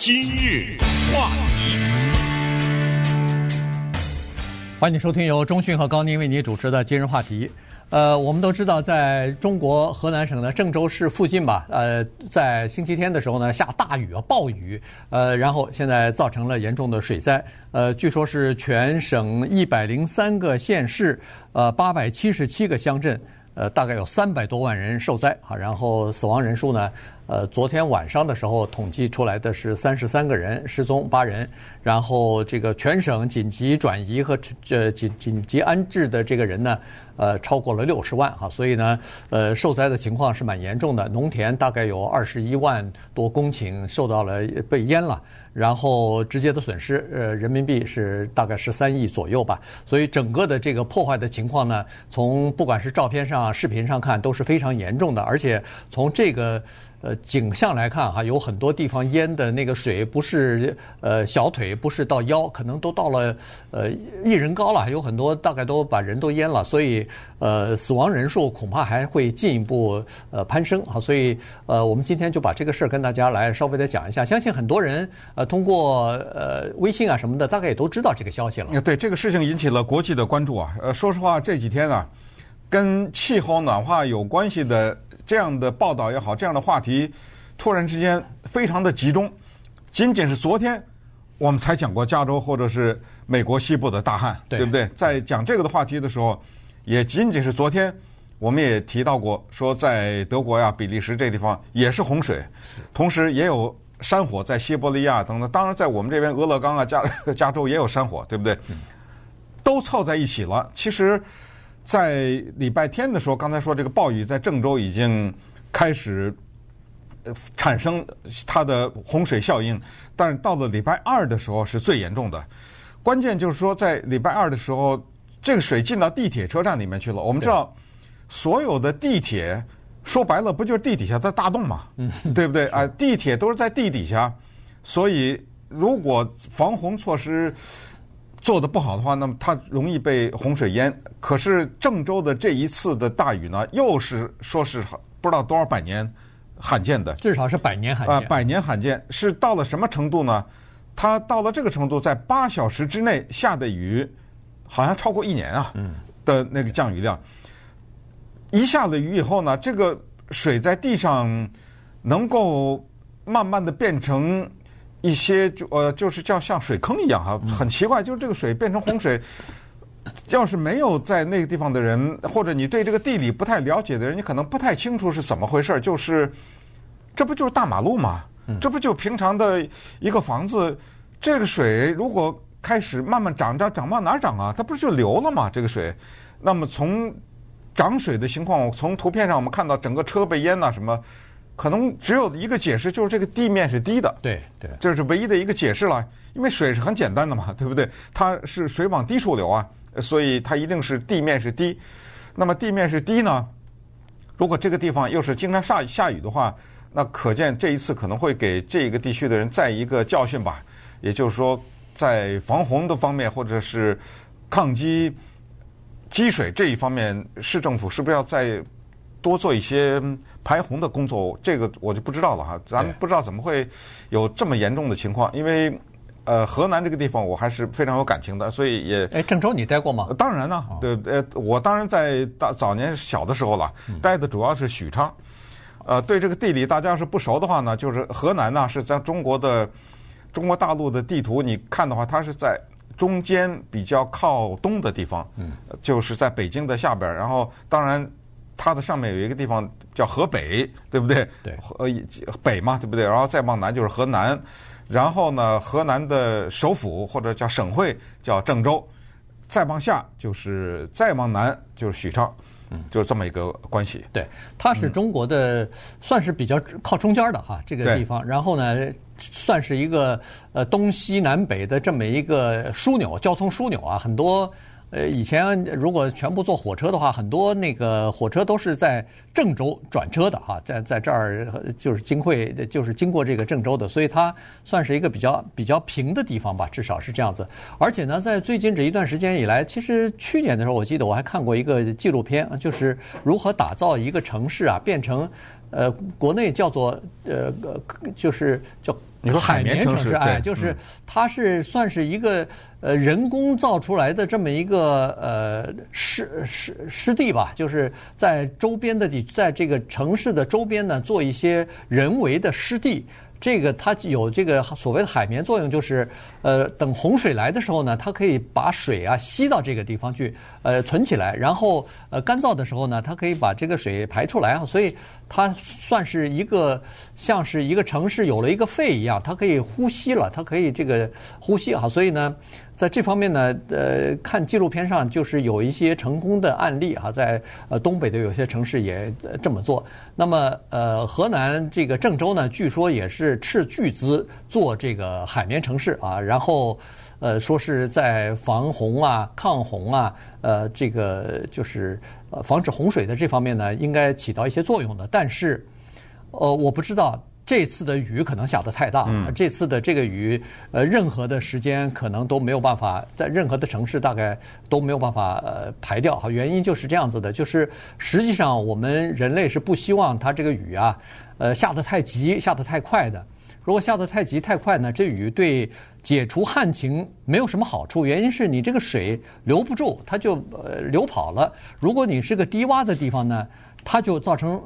今日话题，欢迎收听由中讯和高宁为你主持的今日话题。呃，我们都知道，在中国河南省的郑州市附近吧，呃，在星期天的时候呢，下大雨啊，暴雨，呃，然后现在造成了严重的水灾。呃，据说是全省一百零三个县市，呃，八百七十七个乡镇，呃，大概有三百多万人受灾啊。然后死亡人数呢？呃，昨天晚上的时候统计出来的是三十三个人失踪八人，然后这个全省紧急转移和这紧紧急安置的这个人呢，呃，超过了六十万哈，所以呢，呃，受灾的情况是蛮严重的，农田大概有二十一万多公顷受到了被淹了，然后直接的损失呃人民币是大概十三亿左右吧，所以整个的这个破坏的情况呢，从不管是照片上、视频上看都是非常严重的，而且从这个。呃，景象来看哈，有很多地方淹的那个水不是呃小腿，不是到腰，可能都到了呃一人高了，有很多大概都把人都淹了，所以呃死亡人数恐怕还会进一步呃攀升。啊，所以呃我们今天就把这个事儿跟大家来稍微的讲一下，相信很多人呃通过呃微信啊什么的，大概也都知道这个消息了。对，这个事情引起了国际的关注啊，呃说实话这几天啊，跟气候暖化有关系的。这样的报道也好，这样的话题，突然之间非常的集中。仅仅是昨天，我们才讲过加州或者是美国西部的大旱，对，对不对？在讲这个的话题的时候，也仅仅是昨天，我们也提到过，说在德国呀、比利时这地方也是洪水，同时也有山火在西伯利亚等等。当然，在我们这边俄勒冈啊、加 加州也有山火，对不对？都凑在一起了。其实。在礼拜天的时候，刚才说这个暴雨在郑州已经开始产生它的洪水效应，但是到了礼拜二的时候是最严重的。关键就是说，在礼拜二的时候，这个水进到地铁车站里面去了。我们知道，所有的地铁说白了不就是地底下的大洞嘛？嗯，对不对？啊，地铁都是在地底下，所以如果防洪措施。做的不好的话，那么它容易被洪水淹。可是郑州的这一次的大雨呢，又是说是不知道多少百年罕见的，至少是百年罕见啊，百年罕见是到了什么程度呢？它到了这个程度，在八小时之内下的雨，好像超过一年啊的那个降雨量。一下了雨以后呢，这个水在地上能够慢慢的变成。一些就呃，就是叫像水坑一样哈，很奇怪，就是这个水变成洪水，要是没有在那个地方的人，或者你对这个地理不太了解的人，你可能不太清楚是怎么回事。就是这不就是大马路吗？这不就平常的一个房子，这个水如果开始慢慢涨涨涨往哪涨啊？它不是就流了吗？这个水，那么从涨水的情况，从图片上我们看到整个车被淹呐什么。可能只有一个解释，就是这个地面是低的。对对，这是唯一的一个解释了。因为水是很简单的嘛，对不对？它是水往低处流啊，所以它一定是地面是低。那么地面是低呢？如果这个地方又是经常下下雨的话，那可见这一次可能会给这个地区的人再一个教训吧。也就是说，在防洪的方面，或者是抗击积水这一方面，市政府是不是要再多做一些？排洪的工作，这个我就不知道了哈。咱们不知道怎么会有这么严重的情况，因为呃，河南这个地方我还是非常有感情的，所以也。哎，郑州你待过吗？当然呢，对，呃，我当然在大早年小的时候了，待的主要是许昌。呃，对这个地理大家要是不熟的话呢，就是河南呢是在中国的中国大陆的地图，你看的话，它是在中间比较靠东的地方，嗯，就是在北京的下边，然后当然。它的上面有一个地方叫河北，对不对？对，呃，北嘛，对不对？然后再往南就是河南，然后呢，河南的首府或者叫省会叫郑州，再往下就是再往南就是许昌，嗯，就是这么一个关系。对，它是中国的，算是比较靠中间的哈，这个地方。然后呢，算是一个呃东西南北的这么一个枢纽，交通枢纽啊，很多。呃，以前如果全部坐火车的话，很多那个火车都是在郑州转车的哈，在在这儿就是经会，就是经过这个郑州的，所以它算是一个比较比较平的地方吧，至少是这样子。而且呢，在最近这一段时间以来，其实去年的时候，我记得我还看过一个纪录片，就是如何打造一个城市啊，变成呃国内叫做呃就是叫你说海绵城市，哎，就是它是算是一个呃人工造出来的这么一个呃湿湿湿地吧，就是在周边的地，在这个城市的周边呢，做一些人为的湿地。这个它有这个所谓的海绵作用，就是呃，等洪水来的时候呢，它可以把水啊吸到这个地方去，呃，存起来，然后呃干燥的时候呢，它可以把这个水排出来啊，所以它算是一个像是一个城市有了一个肺一样，它可以呼吸了，它可以这个呼吸啊，所以呢。在这方面呢，呃，看纪录片上就是有一些成功的案例哈，在呃东北的有些城市也这么做。那么呃，河南这个郑州呢，据说也是斥巨资做这个海绵城市啊，然后呃说是在防洪啊、抗洪啊，呃，这个就是呃防止洪水的这方面呢，应该起到一些作用的。但是呃，我不知道。这次的雨可能下得太大，嗯、这次的这个雨，呃，任何的时间可能都没有办法在任何的城市大概都没有办法呃排掉哈。原因就是这样子的，就是实际上我们人类是不希望它这个雨啊，呃，下得太急、下得太快的。如果下得太急太快呢，这雨对解除旱情没有什么好处。原因是你这个水留不住，它就呃流跑了。如果你是个低洼的地方呢，它就造成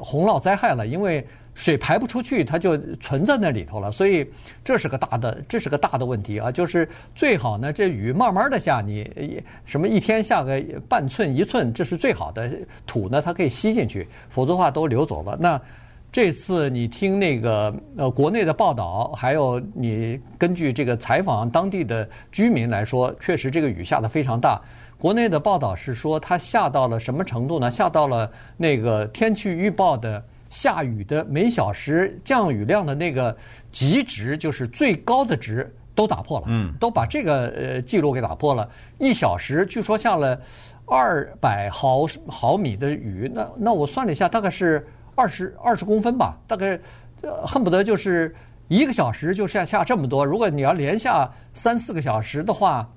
洪涝灾害了，因为。水排不出去，它就存在那里头了，所以这是个大的，这是个大的问题啊！就是最好呢，这雨慢慢的下，你什么一天下个半寸一寸，这是最好的土呢，它可以吸进去，否则的话都流走了。那这次你听那个呃国内的报道，还有你根据这个采访当地的居民来说，确实这个雨下得非常大。国内的报道是说，它下到了什么程度呢？下到了那个天气预报的。下雨的每小时降雨量的那个极值，就是最高的值，都打破了，嗯，都把这个呃记录给打破了。一小时据说下了二百毫毫米的雨，那那我算了一下，大概是二十二十公分吧，大概恨不得就是一个小时就下下这么多。如果你要连下三四个小时的话。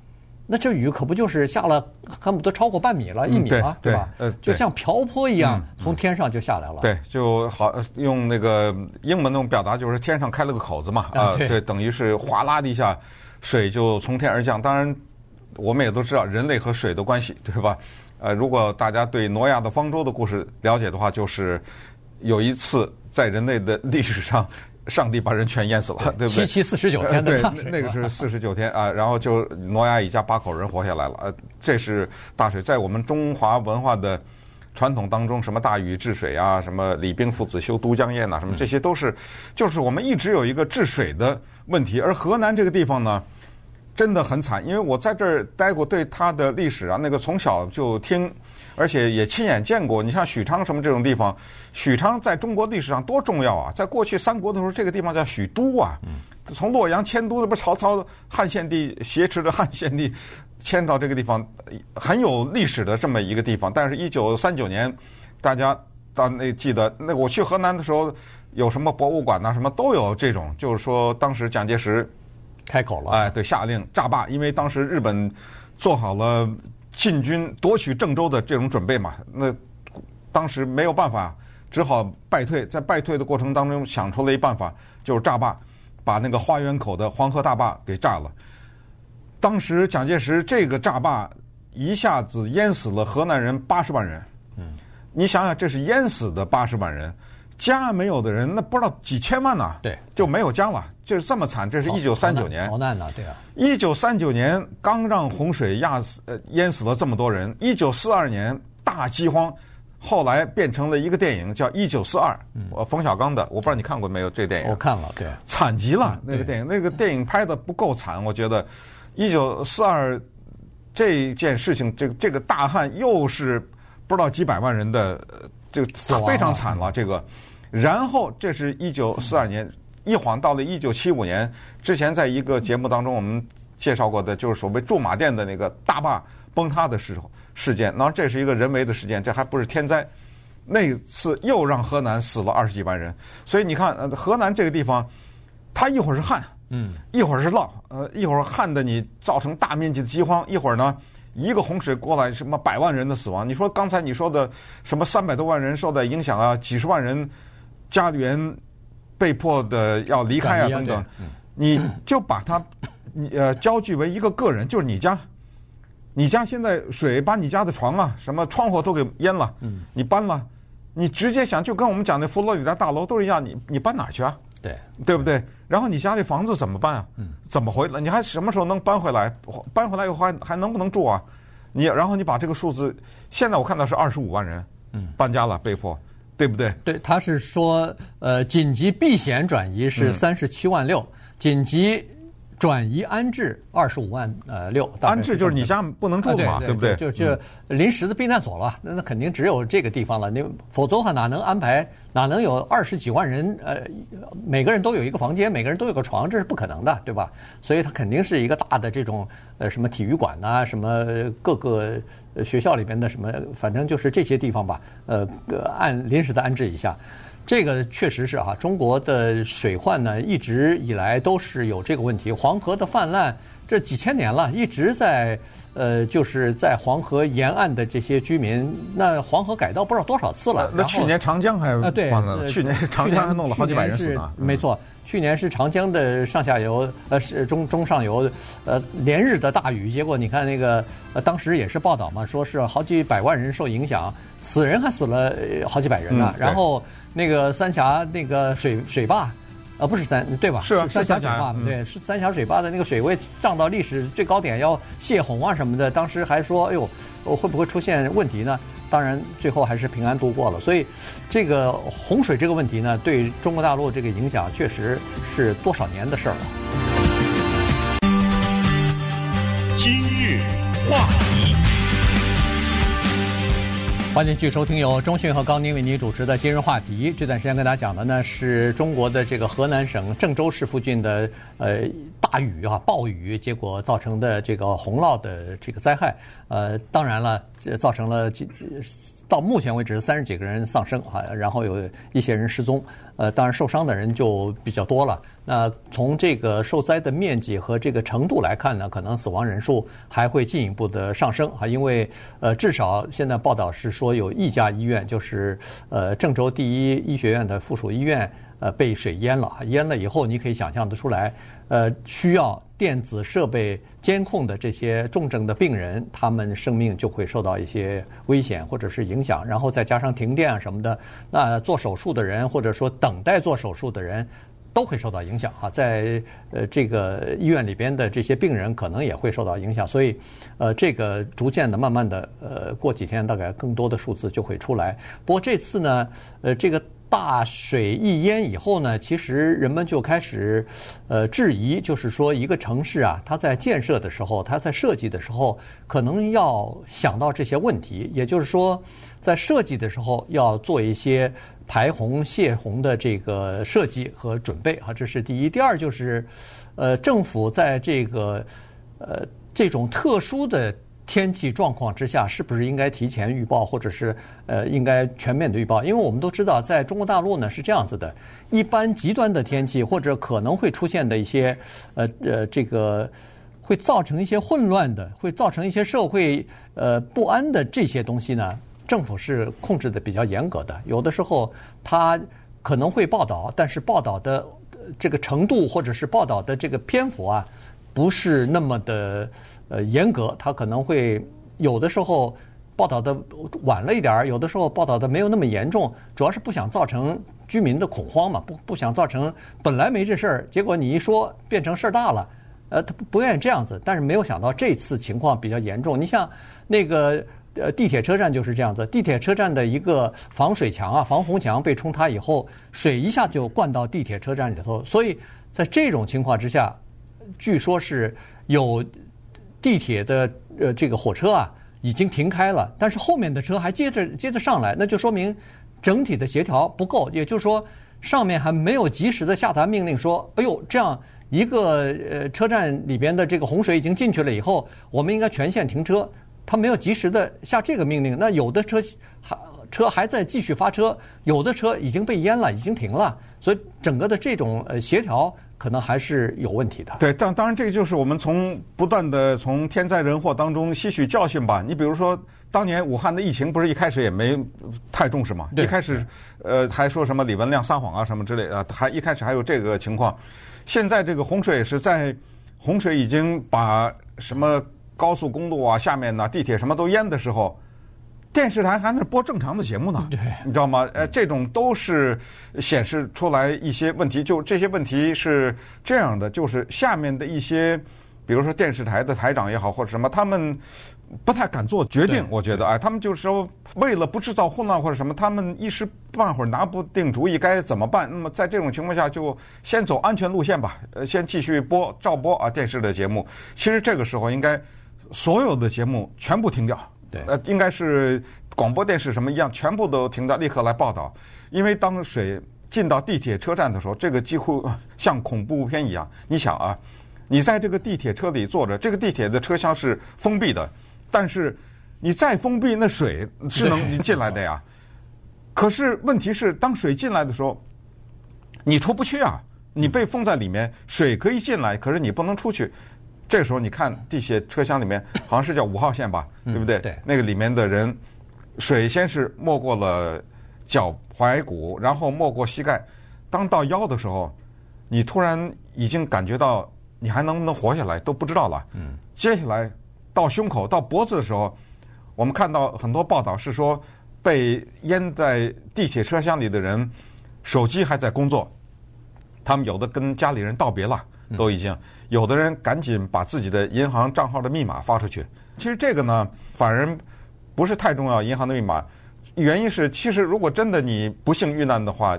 那这雨可不就是下了，恨不得超过半米了，一米了，对吧？呃，就像瓢泼一样，从天上就下来了。对，就好用那个英文那种表达，就是天上开了个口子嘛，啊，对，等于是哗啦的一下，水就从天而降。当然，我们也都知道人类和水的关系，对吧？呃，如果大家对挪亚的方舟的故事了解的话，就是有一次在人类的历史上。上帝把人全淹死了，对不对？七七四十九天对，那个是四十九天啊，然后就挪亚一家八口人活下来了。呃，这是大水，在我们中华文化的传统当中，什么大禹治水啊，什么李冰父子修都江堰呐，什么这些都是，就是我们一直有一个治水的问题。而河南这个地方呢，真的很惨，因为我在这儿待过，对它的历史啊，那个从小就听。而且也亲眼见过，你像许昌什么这种地方，许昌在中国历史上多重要啊！在过去三国的时候，这个地方叫许都啊。从洛阳迁都，那不是曹操汉献帝挟持着汉献帝迁到这个地方，很有历史的这么一个地方。但是，一九三九年，大家到那记得那我去河南的时候，有什么博物馆呐，什么都有这种，就是说当时蒋介石开口了，哎，对，下令炸坝，因为当时日本做好了。进军夺取郑州的这种准备嘛，那当时没有办法，只好败退。在败退的过程当中，想出了一办法，就是炸坝，把那个花园口的黄河大坝给炸了。当时蒋介石这个炸坝一下子淹死了河南人八十万人。嗯，你想想，这是淹死的八十万人。家没有的人，那不知道几千万呢？对，就没有家了，就是这么惨。这是一九三九年，逃难呢，对啊。一九三九年刚让洪水压死呃淹死了这么多人。一九四二年大饥荒，后来变成了一个电影叫《一九四二》，我冯小刚的，我不知道你看过没有这电影？我看了，对，惨极了那个电影，那个电影拍的不够惨，我觉得。一九四二这件事情，这个这个大旱又是不知道几百万人的，这个非常惨了，这个。然后，这是一九四二年，一晃到了一九七五年。之前在一个节目当中，我们介绍过的，就是所谓驻马店的那个大坝崩塌的时候事件。然后这是一个人为的事件，这还不是天灾。那次又让河南死了二十几万人。所以你看，呃，河南这个地方，它一会儿是旱，嗯，一会儿是涝，呃，一会儿旱的你造成大面积的饥荒，一会儿呢，一个洪水过来，什么百万人的死亡。你说刚才你说的什么三百多万人受到影响啊，几十万人。家园被迫的要离开啊等等，你就把它你呃焦距为一个个人，就是你家，你家现在水把你家的床啊什么窗户都给淹了，你搬了，你直接想就跟我们讲的佛罗里达大楼都是一样，你你搬哪去啊？对，对不对？然后你家里房子怎么办啊？怎么回来？你还什么时候能搬回来？搬回来以后还还能不能住啊？你然后你把这个数字，现在我看到是二十五万人，嗯搬家了，被迫，对不对？对，他是说，呃，紧急避险转移是三十七万六，紧急。转移安置二十五万呃六，安置就是你家不能住嘛，啊、对，对，对，对不对？就就临时的避难所了，那那肯定只有这个地方了。你否则的话哪能安排？哪能有二十几万人？呃，每个人都有一个房间，每个人都有个床，这是不可能的，对吧？所以它肯定是一个大的这种呃什么体育馆呐、啊，什么各个学校里边的什么，反正就是这些地方吧。呃，按临时的安置一下。这个确实是啊，中国的水患呢，一直以来都是有这个问题。黄河的泛滥，这几千年了，一直在呃，就是在黄河沿岸的这些居民，那黄河改道不知道多少次了。那去年长江还啊，对，去年长江还弄了好几百人死呢。没错，去年是长江的上下游，呃，是中中上游，呃，连日的大雨，结果你看那个，呃，当时也是报道嘛，说是好几百万人受影响。死人还死了好几百人呢，然后那个三峡那个水水坝，呃，不是三对吧？是啊，三峡水坝，对，是三峡水坝的那个水位涨到历史最高点，要泄洪啊什么的。当时还说，哎呦，会不会出现问题呢？当然，最后还是平安度过了。所以，这个洪水这个问题呢，对中国大陆这个影响，确实是多少年的事儿了。今日话题。欢迎继续收听由中讯和高宁为您主持的今日话题。这段时间跟大家讲的呢是中国的这个河南省郑州市附近的呃大雨啊暴雨，结果造成的这个洪涝的这个灾害。呃，当然了，造成了几。到目前为止，三十几个人丧生啊，然后有一些人失踪。呃，当然受伤的人就比较多了。那从这个受灾的面积和这个程度来看呢，可能死亡人数还会进一步的上升啊，因为呃，至少现在报道是说有一家医院，就是呃郑州第一医学院的附属医院，呃被水淹了。淹了以后，你可以想象得出来。呃，需要电子设备监控的这些重症的病人，他们生命就会受到一些危险或者是影响，然后再加上停电啊什么的，那做手术的人或者说等待做手术的人都会受到影响哈，在呃这个医院里边的这些病人可能也会受到影响，所以呃这个逐渐的、慢慢的呃过几天大概更多的数字就会出来。不过这次呢，呃这个。大水一淹以后呢，其实人们就开始，呃，质疑，就是说一个城市啊，它在建设的时候，它在设计的时候，可能要想到这些问题。也就是说，在设计的时候要做一些排洪、泄洪的这个设计和准备啊，这是第一。第二就是，呃，政府在这个呃这种特殊的。天气状况之下，是不是应该提前预报，或者是呃应该全面的预报？因为我们都知道，在中国大陆呢是这样子的，一般极端的天气或者可能会出现的一些呃呃这个会造成一些混乱的，会造成一些社会呃不安的这些东西呢，政府是控制的比较严格的。有的时候它可能会报道，但是报道的这个程度或者是报道的这个篇幅啊，不是那么的。呃，严格，他可能会有的时候报道的晚了一点儿，有的时候报道的没有那么严重，主要是不想造成居民的恐慌嘛，不不想造成本来没这事儿，结果你一说变成事儿大了，呃，他不愿意这样子，但是没有想到这次情况比较严重。你像那个呃地铁车站就是这样子，地铁车站的一个防水墙啊、防洪墙被冲塌以后，水一下就灌到地铁车站里头，所以在这种情况之下，据说是有。地铁的呃这个火车啊已经停开了，但是后面的车还接着接着上来，那就说明整体的协调不够，也就是说上面还没有及时的下达命令说，哎呦，这样一个呃车站里边的这个洪水已经进去了以后，我们应该全线停车，他没有及时的下这个命令，那有的车还车还在继续发车，有的车已经被淹了，已经停了，所以整个的这种呃协调。可能还是有问题的。对，当当然，这个就是我们从不断的从天灾人祸当中吸取教训吧。你比如说，当年武汉的疫情不是一开始也没太重视嘛？一开始，呃，还说什么李文亮撒谎啊什么之类的，还一开始还有这个情况。现在这个洪水是在洪水已经把什么高速公路啊、下面呢、地铁什么都淹的时候。电视台还在播正常的节目呢，你知道吗？呃，这种都是显示出来一些问题。就这些问题是这样的，就是下面的一些，比如说电视台的台长也好，或者什么，他们不太敢做决定。我觉得，哎，他们就是说，为了不制造混乱或者什么，他们一时半会儿拿不定主意该怎么办。那么在这种情况下，就先走安全路线吧，呃，先继续播照播啊电视的节目。其实这个时候应该所有的节目全部停掉。对，呃，应该是广播电视什么一样，全部都停掉，立刻来报道。因为当水进到地铁车站的时候，这个几乎像恐怖片一样。你想啊，你在这个地铁车里坐着，这个地铁的车厢是封闭的，但是你再封闭，那水是能进来的呀。可是问题是，当水进来的时候，你出不去啊，你被封在里面，水可以进来，可是你不能出去。这个时候，你看地铁车厢里面，好像是叫五号线吧，对不对？对。那个里面的人，水先是没过了脚踝骨，然后没过膝盖，当到腰的时候，你突然已经感觉到你还能不能活下来都不知道了。嗯。接下来到胸口到脖子的时候，我们看到很多报道是说，被淹在地铁车厢里的人，手机还在工作，他们有的跟家里人道别了，都已经。有的人赶紧把自己的银行账号的密码发出去。其实这个呢，反而不是太重要。银行的密码，原因是其实如果真的你不幸遇难的话，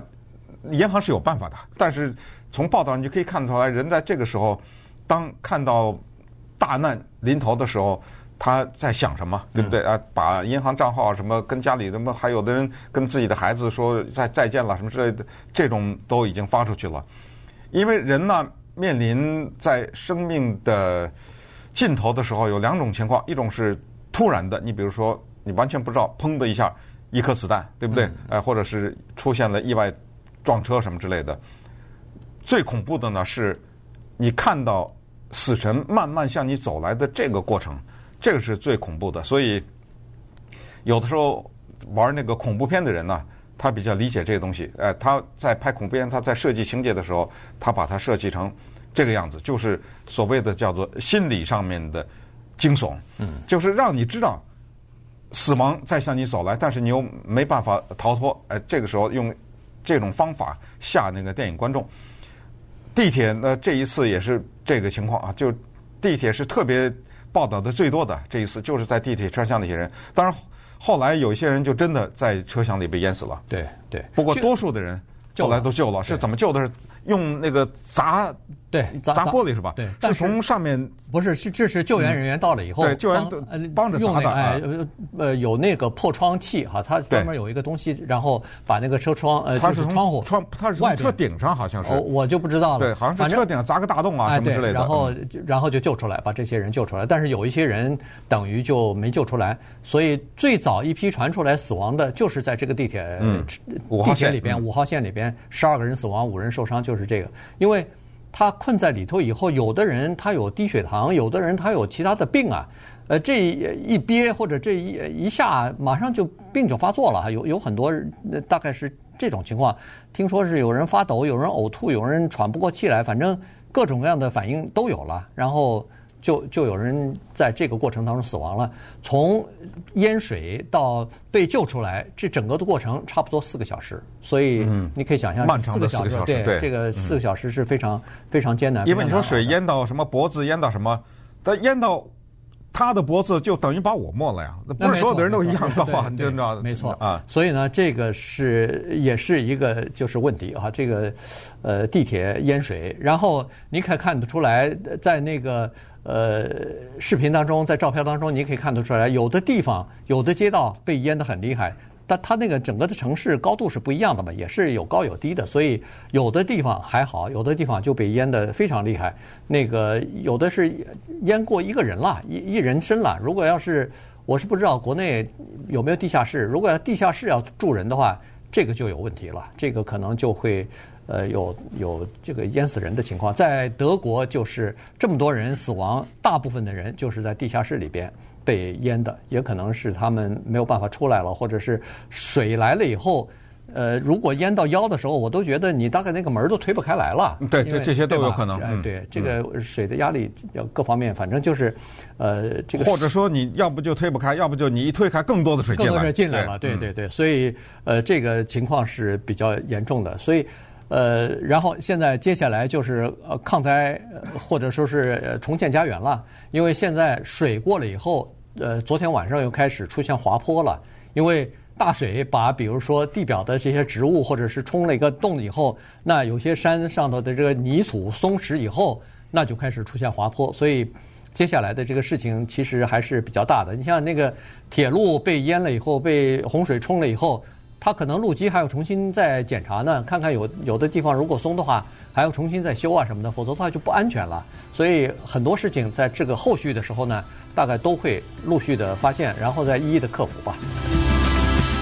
银行是有办法的。但是从报道你就可以看出来，人在这个时候，当看到大难临头的时候，他在想什么，对不对啊？把银行账号什么跟家里什么，还有的人跟自己的孩子说再再见了什么之类的，这种都已经发出去了。因为人呢。面临在生命的尽头的时候，有两种情况：一种是突然的，你比如说你完全不知道，砰的一下一颗子弹，对不对？哎，或者是出现了意外撞车什么之类的。最恐怖的呢是，你看到死神慢慢向你走来的这个过程，这个是最恐怖的。所以有的时候玩那个恐怖片的人呢。他比较理解这个东西，呃，他在拍恐怖片，他在设计情节的时候，他把它设计成这个样子，就是所谓的叫做心理上面的惊悚，嗯，就是让你知道死亡在向你走来，但是你又没办法逃脱，哎，这个时候用这种方法吓那个电影观众。地铁呢，这一次也是这个情况啊，就地铁是特别报道的最多的这一次，就是在地铁车厢那些人，当然。后来有一些人就真的在车厢里被淹死了。对对。不过多数的人后来都救了，是怎么救的？是用那个砸。对，砸玻璃是吧？对，是从上面不是，是这是救援人员到了以后，对，救援帮着砸的哎，呃，有那个破窗器哈，它专门有一个东西，然后把那个车窗呃，它是窗户窗，它是从车顶上好像是，我就不知道了。对，好像是车顶砸个大洞啊什么之类的。然后然后就救出来，把这些人救出来。但是有一些人等于就没救出来，所以最早一批传出来死亡的就是在这个地铁地铁里边五号线里边，十二个人死亡，五人受伤，就是这个，因为。他困在里头以后，有的人他有低血糖，有的人他有其他的病啊，呃，这一憋或者这一一下，马上就病就发作了，有有很多大概是这种情况。听说是有人发抖，有人呕吐，有人喘不过气来，反正各种各样的反应都有了，然后。就就有人在这个过程当中死亡了。从淹水到被救出来，这整个的过程差不多四个小时。所以你可以想象，漫长的四个小时，对，这个四个小时是非常非常艰难。因为你说水淹到什么脖子，淹到什么，它淹到他的脖子，就等于把我没了呀。那不是所有的人都一样高啊，你就知道。没错啊，所以呢，这个是也是一个就是问题啊。这个呃，地铁淹水，然后你可以看得出来，在那个。呃，视频当中，在照片当中，你可以看得出来，有的地方、有的街道被淹得很厉害，但它那个整个的城市高度是不一样的嘛，也是有高有低的，所以有的地方还好，有的地方就被淹得非常厉害。那个有的是淹过一个人了，一一人身了。如果要是我是不知道国内有没有地下室，如果要地下室要住人的话，这个就有问题了，这个可能就会 呃，有有这个淹死人的情况。在德国，就是这么多人死亡，大部分的人就是在地下室里边被淹的，也可能是他们没有办法出来了，或者是水来了以后。呃，如果淹到腰的时候，我都觉得你大概那个门都推不开来了。对，这这些都有可能。哎，对，这个水的压力要各方面，反正就是，呃，这个或者说你要不就推不开，要不就你一推开，更多的水进来。更多水进来了，对对对，所以呃，这个情况是比较严重的。所以呃，然后现在接下来就是呃抗灾或者说是重建家园了，因为现在水过了以后，呃，昨天晚上又开始出现滑坡了，因为。大水把比如说地表的这些植物，或者是冲了一个洞以后，那有些山上头的这个泥土松弛以后，那就开始出现滑坡。所以接下来的这个事情其实还是比较大的。你像那个铁路被淹了以后，被洪水冲了以后，它可能路基还要重新再检查呢，看看有有的地方如果松的话，还要重新再修啊什么的，否则的话就不安全了。所以很多事情在这个后续的时候呢，大概都会陆续的发现，然后再一一的克服吧。